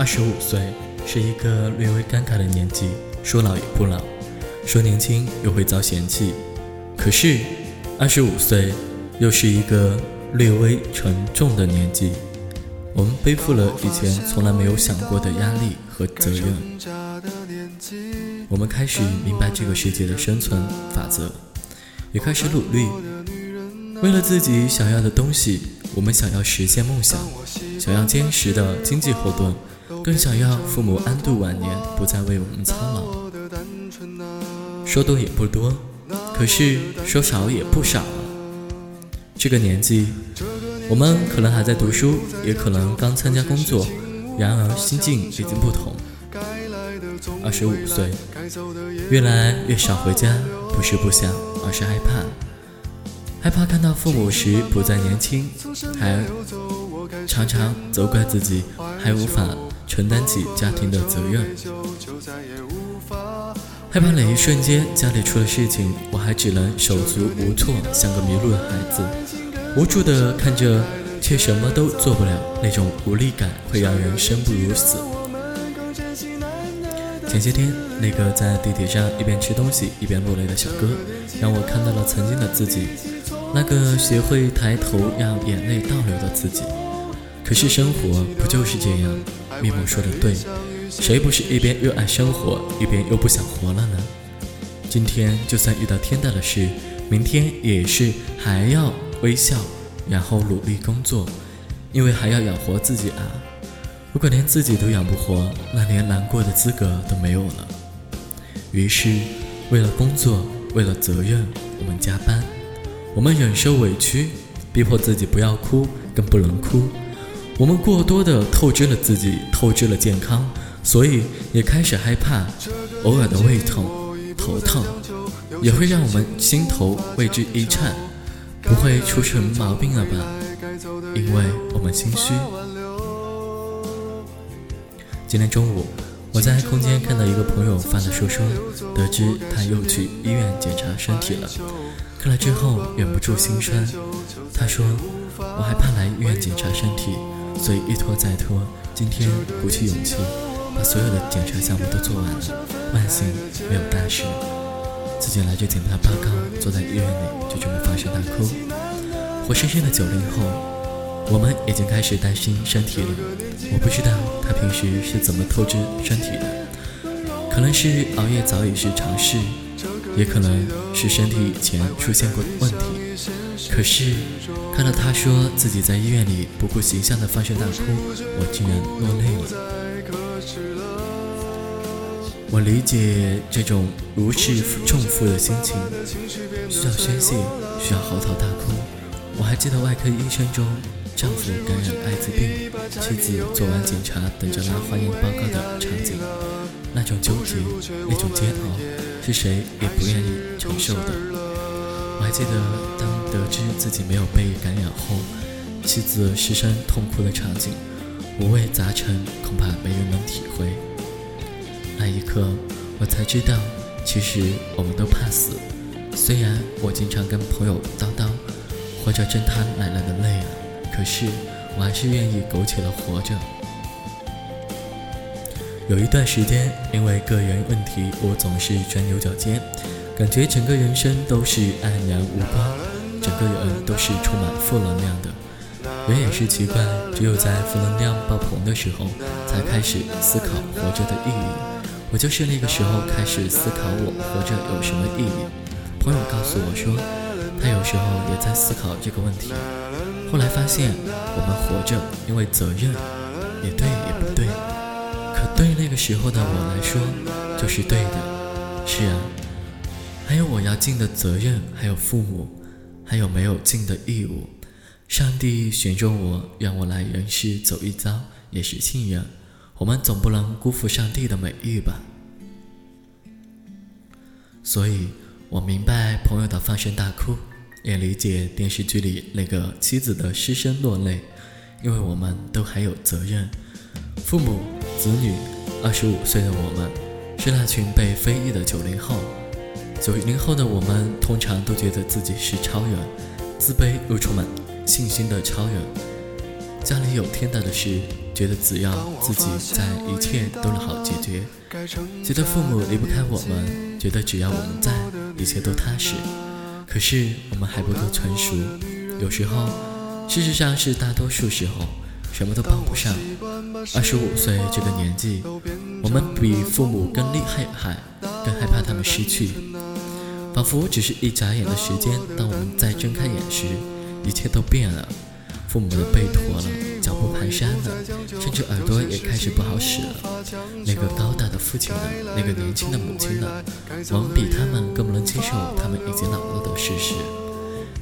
二十五岁是一个略微尴尬的年纪，说老也不老，说年轻又会遭嫌弃。可是，二十五岁又是一个略微沉重的年纪，我们背负了以前从来没有想过的压力和责任。我们开始明白这个世界的生存法则，也开始努力，为了自己想要的东西，我们想要实现梦想，想要坚实的经济后盾。更想要父母安度晚年，不再为我们操劳。说多也不多，可是说少也不少。这个年纪，我们可能还在读书，也可能刚参加工作，然而心境已经不同。二十五岁，越来越少回家，不是不想，而是害怕，害怕看到父母时不再年轻，还常常责怪自己还无法。承担起家庭的责任，害怕哪一瞬间家里出了事情，我还只能手足无措，像个迷路的孩子，无助的看着，却什么都做不了。那种无力感会让人生不如死。前些天，那个在地铁上一边吃东西一边落泪的小哥，让我看到了曾经的自己，那个学会抬头让眼泪倒流的自己。可是生活不就是这样？密谋说的对，谁不是一边热爱生活，一边又不想活了呢？今天就算遇到天大的事，明天也是还要微笑，然后努力工作，因为还要养活自己啊！如果连自己都养不活，那连难过的资格都没有了。于是，为了工作，为了责任，我们加班，我们忍受委屈，逼迫自己不要哭，更不能哭。我们过多的透支了自己，透支了健康，所以也开始害怕，偶尔的胃痛、头疼，也会让我们心头为之一颤。不会出什么毛病了吧？因为我们心虚。今天中午，我在空间看到一个朋友发的说说，得知他又去医院检查身体了。看了之后，忍不住心酸。他说：“我还怕来医院检查身体。”所以一拖再拖，今天鼓起勇气，把所有的检查项目都做完了。万幸没有大事，自己拿着检查报告，坐在医院里就这么放声大哭。活生生的九零后，我们已经开始担心身体了。我不知道他平时是怎么透支身体的，可能是熬夜早已是常事，也可能是身体以前出现过问题。可是，看到他说自己在医院里不顾形象的放声大哭，我竟然落泪了。我理解这种如释重负的心情，需要宣泄，需要嚎啕大哭。我还记得外科医生中，丈夫感染艾滋病，妻子做完检查等着拿化验报告的场景，那种纠结，那种煎熬，是谁也不愿意承受的。我还记得，当得知自己没有被感染后，妻子失声痛哭的场景，五味杂陈，恐怕没人能体会。那一刻，我才知道，其实我们都怕死。虽然我经常跟朋友叨叨，活着真他奶奶的累啊，可是我还是愿意苟且的活着。有一段时间，因为个人问题，我总是钻牛角尖。感觉整个人生都是黯然无光，整个人都是充满负能量的。人也是奇怪，只有在负能量爆棚的时候，才开始思考活着的意义。我就是那个时候开始思考我活着有什么意义。朋友告诉我说，他有时候也在思考这个问题。后来发现，我们活着因为责任，也对也不对。可对那个时候的我来说，就是对的。是啊。还有我要尽的责任，还有父母，还有没有尽的义务。上帝选中我，让我来人世走一遭，也是信任。我们总不能辜负上帝的美意吧？所以我明白朋友的放声大哭，也理解电视剧里那个妻子的失声落泪，因为我们都还有责任。父母、子女，二十五岁的我们，是那群被非议的九零后。九零后的我们通常都觉得自己是超人，自卑又充满信心的超人。家里有天大的事，觉得只要自己在，一切都能好解决；觉得父母离不开我们，觉得只要我们在，一切都踏实。可是我们还不够成熟，有时候，事实上是大多数时候，什么都帮不上。二十五岁这个年纪，我们比父母更厉害，害更害怕他们失去。仿佛只是一眨眼的时间，当我们再睁开眼时，一切都变了。父母的背驼了，脚步蹒跚了，甚至耳朵也开始不好使了。那个高大的父亲呢？那个年轻的母亲呢？我们比他们更不能接受他们已经老了的事实。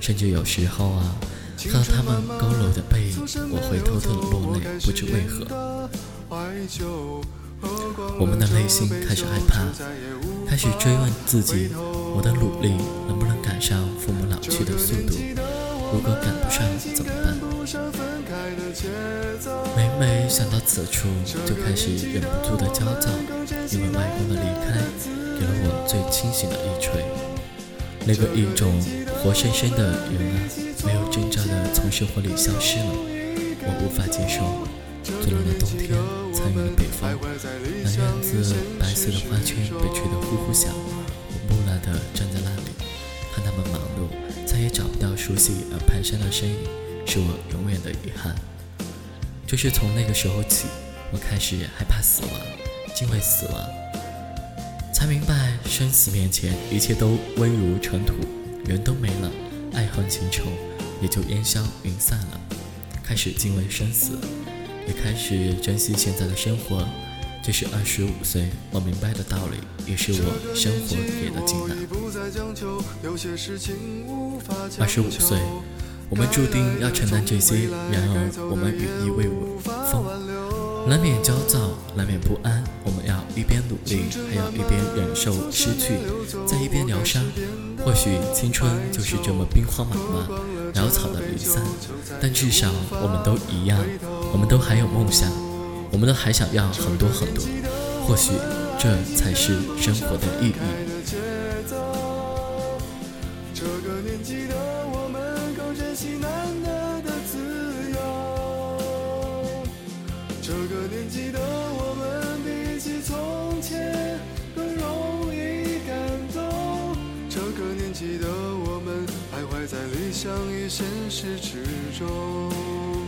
甚至有时候啊，看到他们佝偻的背影，我会偷偷的落泪，不知为何。我们的内心开始害怕，开始追问自己：我的努力能不能赶上父母老去的速度？如果赶不上怎么办？每每想到此处，就开始忍不住的焦躁，因为外公的离开，给了我最清醒的一锤。那个一种活生生的人啊，没有征兆的从生活里消失了，我无法接受。最冷的冬天，那院子白色的花圈被吹得呼呼响，我木讷地站在那里，看他们忙碌，再也找不到熟悉而蹒跚的身影，是我永远的遗憾。就是从那个时候起，我开始害怕死亡，敬畏死亡，才明白生死面前一切都微如尘土，人都没了，爱恨情仇也就烟消云散了，开始敬畏生死。也开始珍惜现在的生活，这是二十五岁我明白的道理，也是我生活给的经验。二十五岁，我们注定要承担这些，然而我们羽翼未丰，难免焦躁，难免不安。我们要一边努力，还要一边忍受失去，在一边疗伤。或许青春就是这么兵荒马乱、潦草的离散，但至少我们都一样。我们都还有梦想，我们都还想要很多很多，或许这才是生活的意义。这个年纪的我们更珍惜难得的自由，这个年纪的我们比起从前更容易感动，这个年纪的我们徘徊在理想与现实之中。